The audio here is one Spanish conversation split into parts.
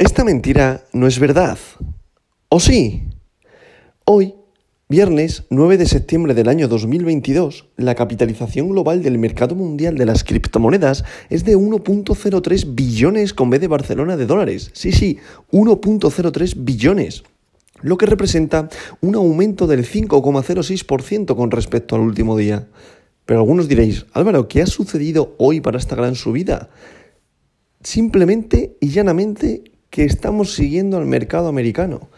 Esta mentira no es verdad. ¿O sí? Hoy, viernes 9 de septiembre del año 2022, la capitalización global del mercado mundial de las criptomonedas es de 1.03 billones con B de Barcelona de dólares. Sí, sí, 1.03 billones lo que representa un aumento del 5,06% con respecto al último día. Pero algunos diréis, Álvaro, ¿qué ha sucedido hoy para esta gran subida? Simplemente y llanamente que estamos siguiendo al mercado americano.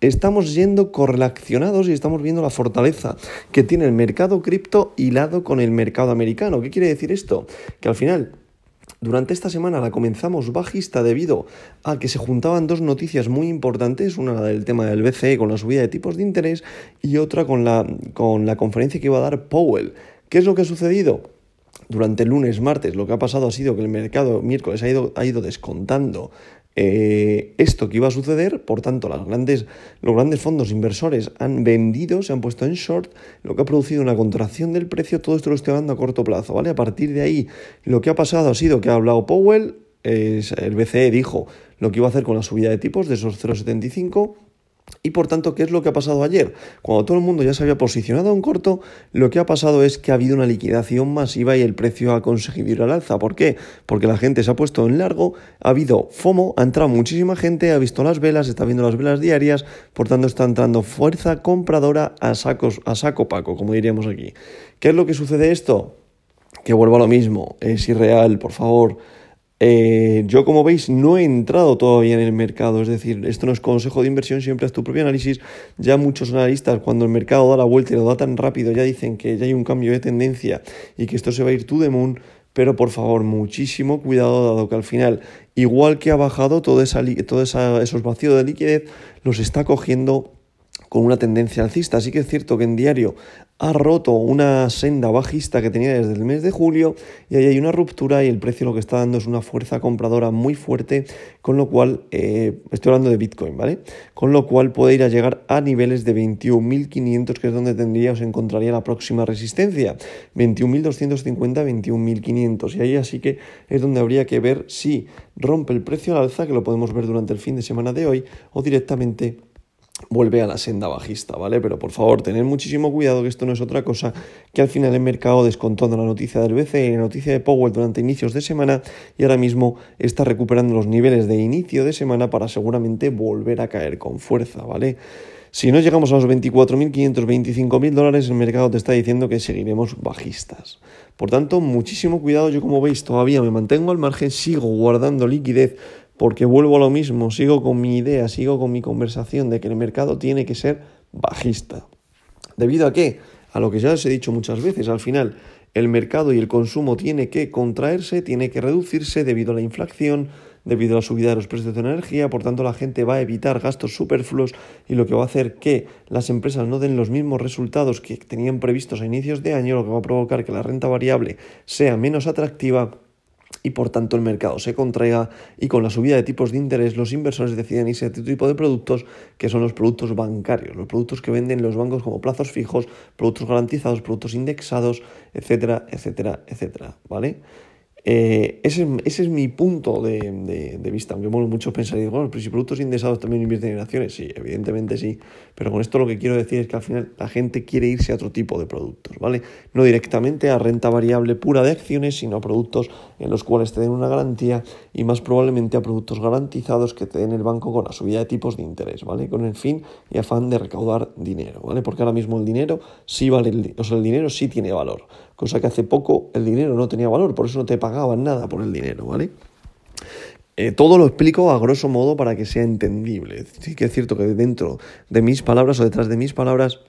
Estamos yendo correlacionados y estamos viendo la fortaleza que tiene el mercado cripto hilado con el mercado americano. ¿Qué quiere decir esto? Que al final durante esta semana la comenzamos bajista debido a que se juntaban dos noticias muy importantes, una del tema del BCE con la subida de tipos de interés y otra con la, con la conferencia que iba a dar Powell. ¿Qué es lo que ha sucedido? Durante el lunes, martes, lo que ha pasado ha sido que el mercado miércoles ha ido, ha ido descontando eh, esto que iba a suceder, por tanto, las grandes, los grandes fondos inversores han vendido, se han puesto en short, lo que ha producido una contracción del precio, todo esto lo estoy hablando a corto plazo, ¿vale? A partir de ahí, lo que ha pasado ha sido que ha hablado Powell, el BCE dijo lo que iba a hacer con la subida de tipos de esos 0,75 y por tanto, ¿qué es lo que ha pasado ayer? Cuando todo el mundo ya se había posicionado en corto, lo que ha pasado es que ha habido una liquidación masiva y el precio ha conseguido ir al alza. ¿Por qué? Porque la gente se ha puesto en largo, ha habido FOMO, ha entrado muchísima gente, ha visto las velas, está viendo las velas diarias, por tanto está entrando fuerza compradora a, sacos, a saco paco, como diríamos aquí. ¿Qué es lo que sucede esto? Que vuelvo a lo mismo, es irreal, por favor eh, yo, como veis, no he entrado todavía en el mercado, es decir, esto no es consejo de inversión, siempre es tu propio análisis. Ya muchos analistas, cuando el mercado da la vuelta y lo da tan rápido, ya dicen que ya hay un cambio de tendencia y que esto se va a ir to the moon. Pero por favor, muchísimo cuidado, dado que al final, igual que ha bajado todo, esa, todo esos vacíos de liquidez, los está cogiendo con una tendencia alcista. Así que es cierto que en diario ha roto una senda bajista que tenía desde el mes de julio y ahí hay una ruptura y el precio lo que está dando es una fuerza compradora muy fuerte, con lo cual, eh, estoy hablando de Bitcoin, ¿vale? Con lo cual puede ir a llegar a niveles de 21.500, que es donde tendría o se encontraría la próxima resistencia, 21.250, 21.500 y ahí así que es donde habría que ver si rompe el precio al alza, que lo podemos ver durante el fin de semana de hoy, o directamente vuelve a la senda bajista, ¿vale? Pero por favor, tened muchísimo cuidado que esto no es otra cosa que al final el mercado descontando la noticia del BCE, la noticia de Powell durante inicios de semana y ahora mismo está recuperando los niveles de inicio de semana para seguramente volver a caer con fuerza, ¿vale? Si no llegamos a los 24.500, 25.000 dólares, el mercado te está diciendo que seguiremos bajistas. Por tanto, muchísimo cuidado. Yo, como veis, todavía me mantengo al margen, sigo guardando liquidez porque vuelvo a lo mismo, sigo con mi idea, sigo con mi conversación de que el mercado tiene que ser bajista. ¿Debido a qué? A lo que ya os he dicho muchas veces, al final el mercado y el consumo tiene que contraerse, tiene que reducirse debido a la inflación, debido a la subida de los precios de energía, por tanto la gente va a evitar gastos superfluos y lo que va a hacer que las empresas no den los mismos resultados que tenían previstos a inicios de año, lo que va a provocar que la renta variable sea menos atractiva y por tanto el mercado se contraiga y con la subida de tipos de interés los inversores deciden irse a este tipo de productos que son los productos bancarios, los productos que venden los bancos como plazos fijos, productos garantizados, productos indexados, etcétera, etcétera, etcétera, ¿vale? Eh, ese, es mi punto de, vista, aunque muchos pensarían, bueno, pero si productos indexados también invierten en acciones, sí, evidentemente sí, pero con esto lo que quiero decir es que al final la gente quiere irse a otro tipo de productos, ¿vale? No directamente a renta variable pura de acciones, sino a productos en los cuales te den una garantía y más probablemente a productos garantizados que te den el banco con la subida de tipos de interés, ¿vale? Con el fin y afán de recaudar dinero, ¿vale? Porque ahora mismo el dinero sí vale, el dinero sí tiene valor cosa que hace poco el dinero no tenía valor, por eso no te pagaban nada por el dinero, ¿vale? Eh, todo lo explico a grosso modo para que sea entendible. Sí que es cierto que dentro de mis palabras o detrás de mis palabras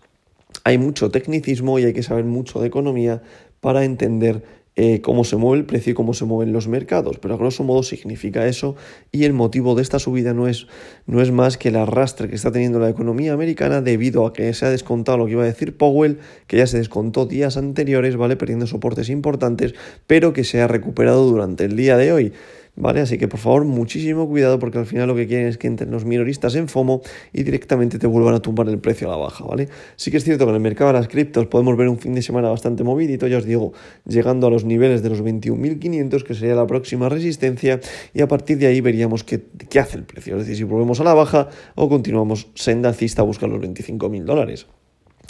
hay mucho tecnicismo y hay que saber mucho de economía para entender eh, cómo se mueve el precio y cómo se mueven los mercados, pero a grosso modo significa eso y el motivo de esta subida no es, no es más que el arrastre que está teniendo la economía americana debido a que se ha descontado lo que iba a decir Powell, que ya se descontó días anteriores, ¿vale? Perdiendo soportes importantes, pero que se ha recuperado durante el día de hoy. ¿Vale? Así que por favor, muchísimo cuidado porque al final lo que quieren es que entren los minoristas en FOMO y directamente te vuelvan a tumbar el precio a la baja, ¿vale? Sí que es cierto que en el mercado de las criptos podemos ver un fin de semana bastante movidito, ya os digo, llegando a los niveles de los 21.500, que sería la próxima resistencia, y a partir de ahí veríamos qué, qué hace el precio, es decir, si volvemos a la baja o continuamos senda alcista a buscar los 25.000 dólares.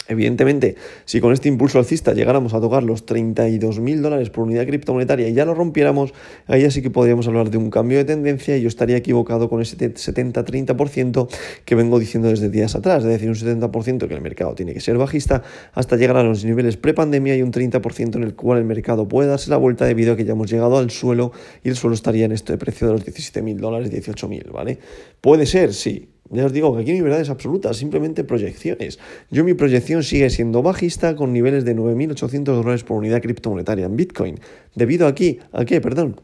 Evidentemente, si con este impulso alcista llegáramos a tocar los 32.000 dólares por unidad criptomonetaria y ya lo rompiéramos, ahí sí que podríamos hablar de un cambio de tendencia y yo estaría equivocado con ese 70-30% que vengo diciendo desde días atrás, es decir, un 70% que el mercado tiene que ser bajista hasta llegar a los niveles prepandemia y un 30% en el cual el mercado puede darse la vuelta debido a que ya hemos llegado al suelo y el suelo estaría en este precio de los 17.000 dólares, 18.000, ¿vale? Puede ser, sí, ya os digo que aquí no hay verdades absolutas, simplemente proyecciones. Yo mi proyección sigue siendo bajista con niveles de 9.800 dólares por unidad criptomonetaria en Bitcoin. Debido aquí, ¿a qué? Perdón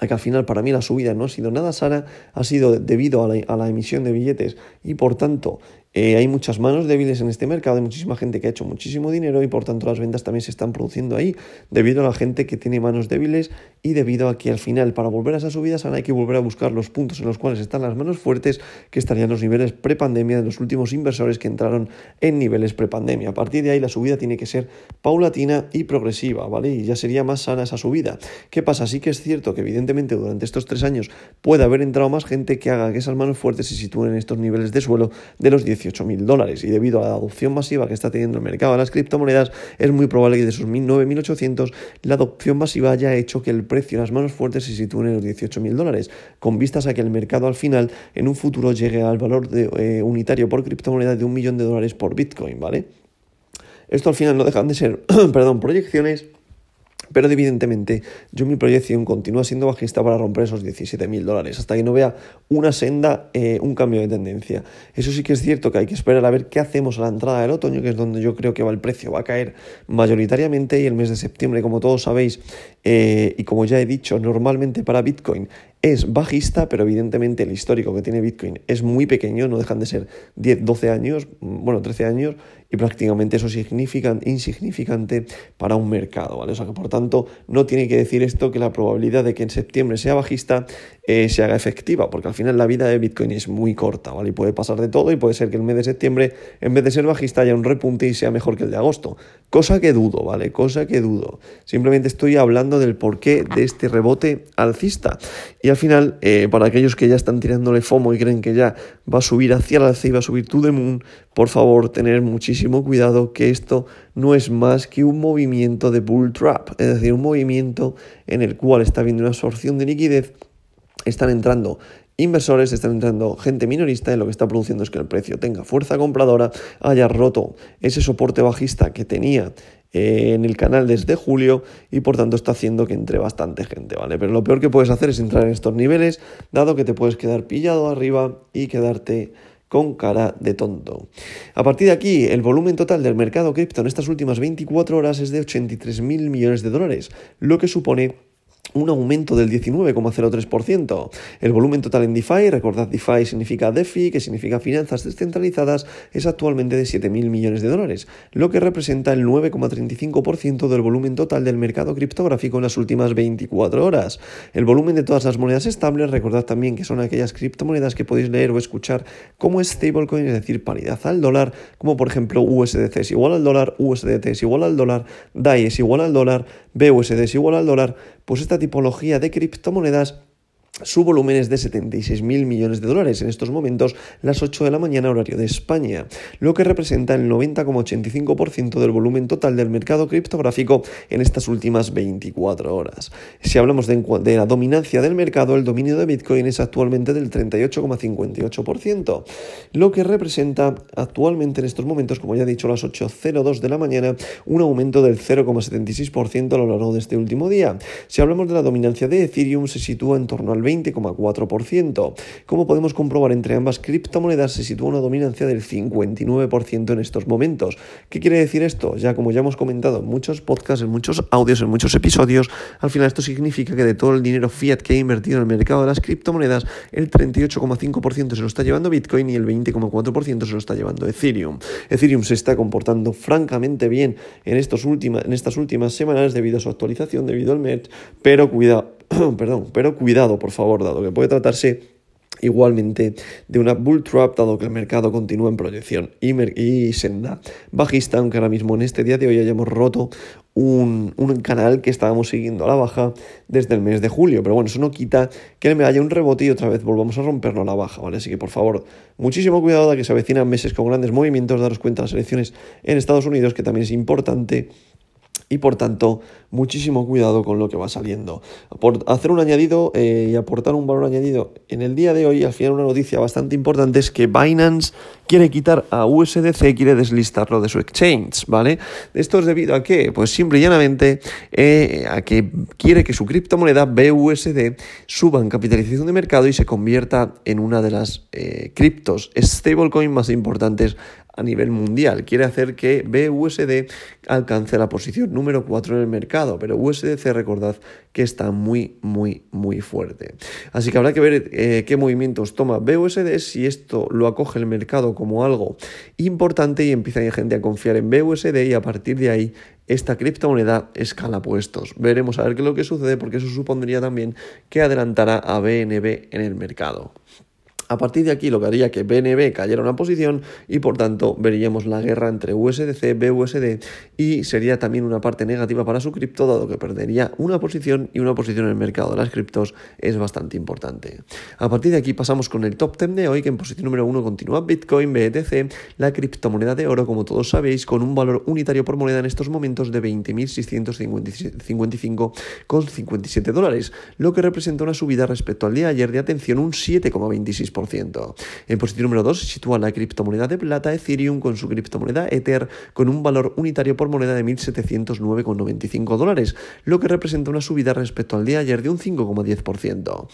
a que al final para mí la subida no ha sido nada sana, ha sido debido a la, a la emisión de billetes y por tanto eh, hay muchas manos débiles en este mercado, hay muchísima gente que ha hecho muchísimo dinero y por tanto las ventas también se están produciendo ahí debido a la gente que tiene manos débiles y debido a que al final para volver a esas subidas ahora hay que volver a buscar los puntos en los cuales están las manos fuertes que estarían los niveles prepandemia de los últimos inversores que entraron en niveles prepandemia. A partir de ahí la subida tiene que ser paulatina y progresiva, ¿vale? Y ya sería más sana esa subida. ¿Qué pasa? Sí que es cierto que evidentemente durante estos tres años puede haber entrado más gente que haga que esas manos fuertes se sitúen en estos niveles de suelo de los 10 mil dólares y debido a la adopción masiva que está teniendo el mercado de las criptomonedas, es muy probable que de esos 9.800 la adopción masiva haya hecho que el precio de las manos fuertes se sitúe en los 18.000 dólares, con vistas a que el mercado al final en un futuro llegue al valor de, eh, unitario por criptomoneda de un millón de dólares por Bitcoin, ¿vale? Esto al final no dejan de ser, perdón, proyecciones pero evidentemente yo mi proyección continúa siendo bajista para romper esos 17.000 dólares, hasta que no vea una senda, eh, un cambio de tendencia. Eso sí que es cierto que hay que esperar a ver qué hacemos a la entrada del otoño, que es donde yo creo que va el precio, va a caer mayoritariamente y el mes de septiembre, como todos sabéis, eh, y como ya he dicho, normalmente para Bitcoin es bajista, pero evidentemente el histórico que tiene Bitcoin es muy pequeño, no dejan de ser 10, 12 años, bueno, 13 años, y prácticamente eso es insignificante para un mercado, ¿vale? O sea que por tanto no tiene que decir esto que la probabilidad de que en septiembre sea bajista eh, se haga efectiva, porque al final la vida de Bitcoin es muy corta, ¿vale? Y puede pasar de todo y puede ser que el mes de septiembre, en vez de ser bajista, haya un repunte y sea mejor que el de agosto. Cosa que dudo, ¿vale? Cosa que dudo. Simplemente estoy hablando del porqué de este rebote alcista. Y al final, eh, para aquellos que ya están tirándole FOMO y creen que ya va a subir hacia el alza y va a subir to the moon, por favor, tener cuidado que esto no es más que un movimiento de bull trap, es decir, un movimiento en el cual está habiendo una absorción de liquidez están entrando inversores, están entrando gente minorista y lo que está produciendo es que el precio tenga fuerza compradora, haya roto ese soporte bajista que tenía eh, en el canal desde julio y por tanto está haciendo que entre bastante gente, ¿vale? Pero lo peor que puedes hacer es entrar en estos niveles, dado que te puedes quedar pillado arriba y quedarte con cara de tonto. A partir de aquí, el volumen total del mercado cripto en estas últimas 24 horas es de 83 mil millones de dólares, lo que supone un aumento del 19,03%. El volumen total en DeFi, recordad DeFi significa DeFi, que significa finanzas descentralizadas, es actualmente de 7.000 millones de dólares, lo que representa el 9,35% del volumen total del mercado criptográfico en las últimas 24 horas. El volumen de todas las monedas estables, recordad también que son aquellas criptomonedas que podéis leer o escuchar como stablecoin, es decir, paridad al dólar, como por ejemplo USDC es igual al dólar, USDT es igual al dólar, DAI es igual al dólar, BUSD es igual al dólar, pues esta tipología de criptomonedas su volumen es de 76.000 millones de dólares en estos momentos, las 8 de la mañana horario de España, lo que representa el 90,85% del volumen total del mercado criptográfico en estas últimas 24 horas. Si hablamos de, la dominancia del mercado, el dominio de Bitcoin es actualmente del 38,58%, lo que representa actualmente en estos momentos, como ya he dicho, las 8.02 de la mañana, un aumento del 0,76% a lo largo de este último día. Si hablamos de la dominancia de Ethereum, se sitúa en torno al 20,4%. Como podemos comprobar entre ambas criptomonedas se sitúa una dominancia del 59% en estos momentos. ¿Qué quiere decir esto? Ya como ya hemos comentado en muchos podcasts, en muchos audios, en muchos episodios, al final esto significa que de todo el dinero fiat que ha invertido en el mercado de las criptomonedas, el 38,5% se lo está llevando Bitcoin y el 20,4% se lo está llevando Ethereum. Ethereum se está comportando francamente bien en, estos en estas últimas semanas debido a su actualización, debido al merge, pero cuidado, perdón, pero cuidado, por favor, dado que puede tratarse igualmente de una bull trap dado que el mercado continúa en proyección y, y, senda bajista, aunque ahora mismo en este día de hoy hayamos roto un, un, canal que estábamos siguiendo a la baja desde el mes de julio. Pero bueno, eso no quita que me haya un rebote y otra vez volvamos a romperlo a la baja, ¿vale? Así que por favor, muchísimo cuidado de que se avecinan meses con grandes movimientos, daros cuenta de las elecciones en Estados Unidos, que también es importante y por tanto muchísimo cuidado con lo que va saliendo. Por hacer un añadido eh, y aportar un valor añadido en el día de hoy, al final una noticia bastante importante es que Binance quiere quitar a USDC, quiere deslistarlo de su exchange, ¿vale? Esto es debido a que, pues simple y llanamente, eh, a que quiere que su criptomoneda BUSD suba en capitalización de mercado y se convierta en una de las eh, criptos stablecoin más importantes a nivel mundial. Quiere hacer que BUSD alcance la posición número 4 en el mercado, pero USDC recordad que está muy, muy, muy fuerte. Así que habrá que ver eh, qué movimientos toma BUSD, si esto lo acoge el mercado como algo importante y empieza a gente a confiar en BUSD y a partir de ahí esta criptomoneda escala puestos. Veremos a ver qué es lo que sucede porque eso supondría también que adelantará a BNB en el mercado. A partir de aquí lo que haría que BNB cayera una posición y por tanto veríamos la guerra entre USDC, BUSD y sería también una parte negativa para su cripto dado que perdería una posición y una posición en el mercado de las criptos es bastante importante. A partir de aquí pasamos con el top 10 de hoy que en posición número 1 continúa Bitcoin, BTC, la criptomoneda de oro como todos sabéis con un valor unitario por moneda en estos momentos de 20.655,57 dólares, lo que representa una subida respecto al día de ayer de atención un 7,26%. En posición número 2 se sitúa la criptomoneda de plata Ethereum con su criptomoneda Ether con un valor unitario por moneda de 1.709,95 dólares, lo que representa una subida respecto al día de ayer de un 5,10%.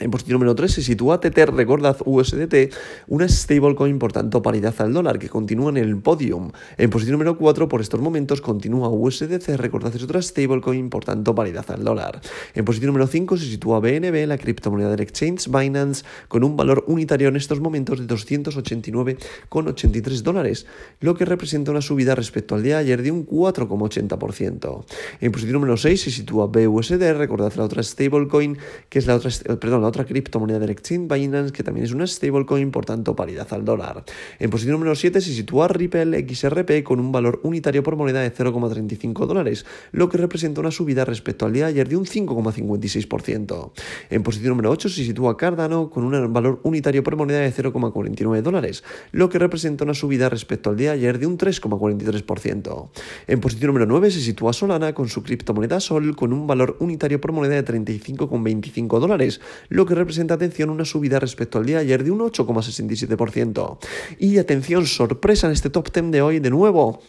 En posición número 3 se sitúa Tether, recordad USDT, una stablecoin por tanto paridad al dólar que continúa en el podium. En posición número 4 por estos momentos continúa USDC, recordad es otra stablecoin por tanto paridad al dólar. En posición número 5 se sitúa BNB, la criptomoneda del exchange Binance, con un valor unitario en estos momentos de 289,83 dólares, lo que representa una subida respecto al día de ayer de un 4,80%. En posición número 6 se sitúa BUSD, recordad la otra stablecoin, que es la otra, perdón, la otra criptomoneda del exchange Binance, que también es una stablecoin, por tanto paridad al dólar. En posición número 7 se sitúa Ripple XRP con un valor unitario por moneda de 0,35 dólares, lo que representa una subida respecto al día de ayer de un 5,56%. En posición número 8 se sitúa Cardano con un valor unitario por moneda de 0,49 dólares, lo que representa una subida respecto al día de ayer de un 3,43%. En posición número 9 se sitúa Solana con su criptomoneda Sol con un valor unitario por moneda de 35,25 dólares, lo que representa, atención, una subida respecto al día de ayer de un 8,67%. Y atención, sorpresa en este top 10 de hoy de nuevo.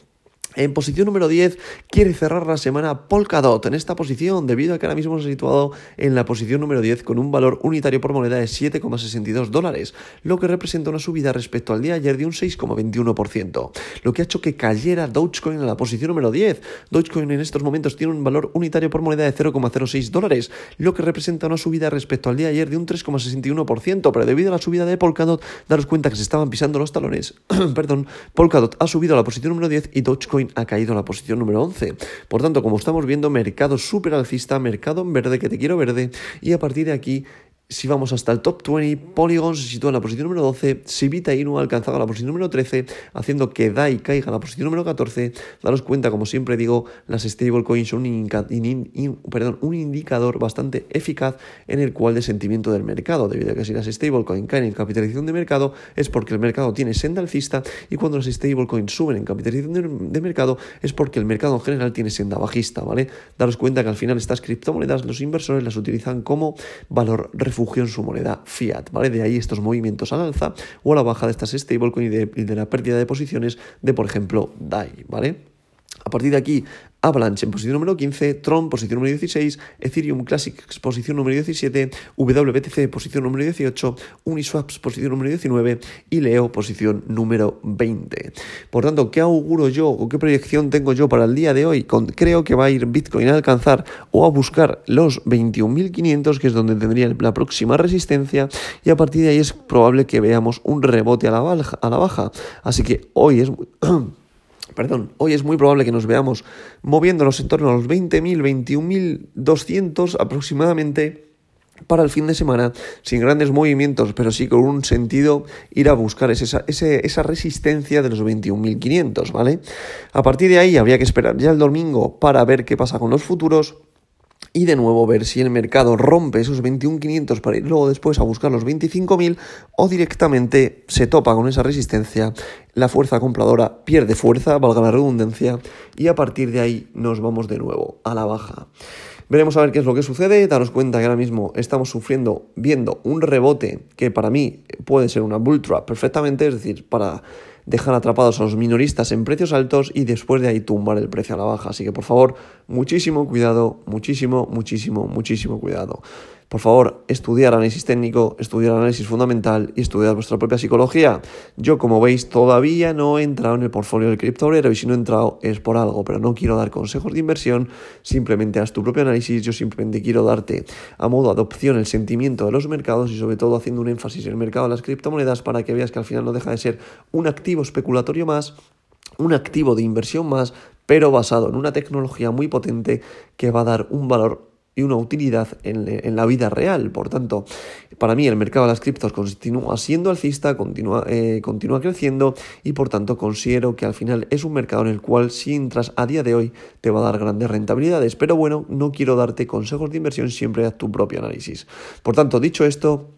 En posición número 10 quiere cerrar la semana Polkadot en esta posición debido a que ahora mismo se ha situado en la posición número 10 con un valor unitario por moneda de 7,62 dólares, lo que representa una subida respecto al día de ayer de un 6,21%, lo que ha hecho que cayera Dogecoin en la posición número 10. Dogecoin en estos momentos tiene un valor unitario por moneda de 0,06 dólares, lo que representa una subida respecto al día de ayer de un 3,61%, pero debido a la subida de Polkadot, daros cuenta que se estaban pisando los talones, perdón, Polkadot ha subido a la posición número 10 y Dogecoin ha caído a la posición número 11. Por tanto, como estamos viendo, mercado súper alcista, mercado en verde, que te quiero verde, y a partir de aquí si vamos hasta el top 20, Polygon se sitúa en la posición número 12, Sivita Inu ha alcanzado la posición número 13, haciendo que DAI caiga a la posición número 14. Daros cuenta, como siempre digo, las stablecoins son un, un indicador bastante eficaz en el cual de sentimiento del mercado, debido a que si las stablecoins caen en capitalización de mercado es porque el mercado tiene senda alcista y cuando las stablecoins suben en capitalización de, mercado es porque el mercado en general tiene senda bajista, ¿vale? Daros cuenta que al final estas criptomonedas los inversores las utilizan como valor refugio en su moneda fiat, ¿vale? De ahí estos movimientos al alza o a la baja de estas stablecoins y de, la pérdida de posiciones de, por ejemplo, DAI, ¿vale? A partir de aquí, Avalanche en posición número 15, Tron posición número 16, Ethereum Classics posición número 17, WBTC posición número 18, Uniswaps posición número 19 y Leo posición número 20. Por tanto, ¿qué auguro yo o qué proyección tengo yo para el día de hoy? creo que va a ir Bitcoin a alcanzar o a buscar los 21.500, que es donde tendría la próxima resistencia, y a partir de ahí es probable que veamos un rebote a la baja. A la baja. Así que hoy es... perdón, hoy es muy probable que nos veamos moviéndonos en torno a los 20.000, 21.200 aproximadamente para el fin de semana, sin grandes movimientos, pero sí con un sentido ir a buscar esa, resistencia de los 21.500, ¿vale? A partir de ahí habría que esperar ya el domingo para ver qué pasa con los futuros y de nuevo ver si el mercado rompe esos 21.500 para ir luego después a buscar los 25.000 o directamente se topa con esa resistencia, la fuerza compradora pierde fuerza, valga la redundancia, y a partir de ahí nos vamos de nuevo a la baja. Veremos a ver qué es lo que sucede. Daros cuenta que ahora mismo estamos sufriendo, viendo un rebote que para mí puede ser una bull trap perfectamente, es decir, para dejar atrapados a los minoristas en precios altos y después de ahí tumbar el precio a la baja. Así que por favor, muchísimo cuidado, muchísimo, muchísimo, muchísimo cuidado. Por favor, estudiar análisis técnico, estudiar análisis fundamental y estudiar vuestra propia psicología. Yo, como veis, todavía no he entrado en el portfolio del criptobrero y si no he entrado es por algo, pero no quiero dar consejos de inversión, simplemente haz tu propio análisis, yo simplemente quiero darte a modo adopción el sentimiento de los mercados y sobre todo haciendo un énfasis en el mercado de las criptomonedas para que veas que al final no deja de ser un activo especulatorio más un activo de inversión más, pero basado en una tecnología muy potente que va a dar un valor y una utilidad en, la vida real. Por tanto, para mí el mercado de las criptos continúa siendo alcista, continúa, eh, continúa creciendo y por tanto considero que al final es un mercado en el cual si entras a día de hoy te va a dar grandes rentabilidades. Pero bueno, no quiero darte consejos de inversión, siempre haz tu propio análisis. Por tanto, dicho esto,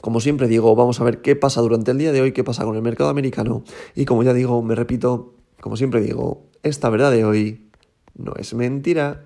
como siempre digo, vamos a ver qué pasa durante el día de hoy, qué pasa con el mercado americano y como ya digo, me repito, como siempre digo, esta verdad de hoy no es mentira.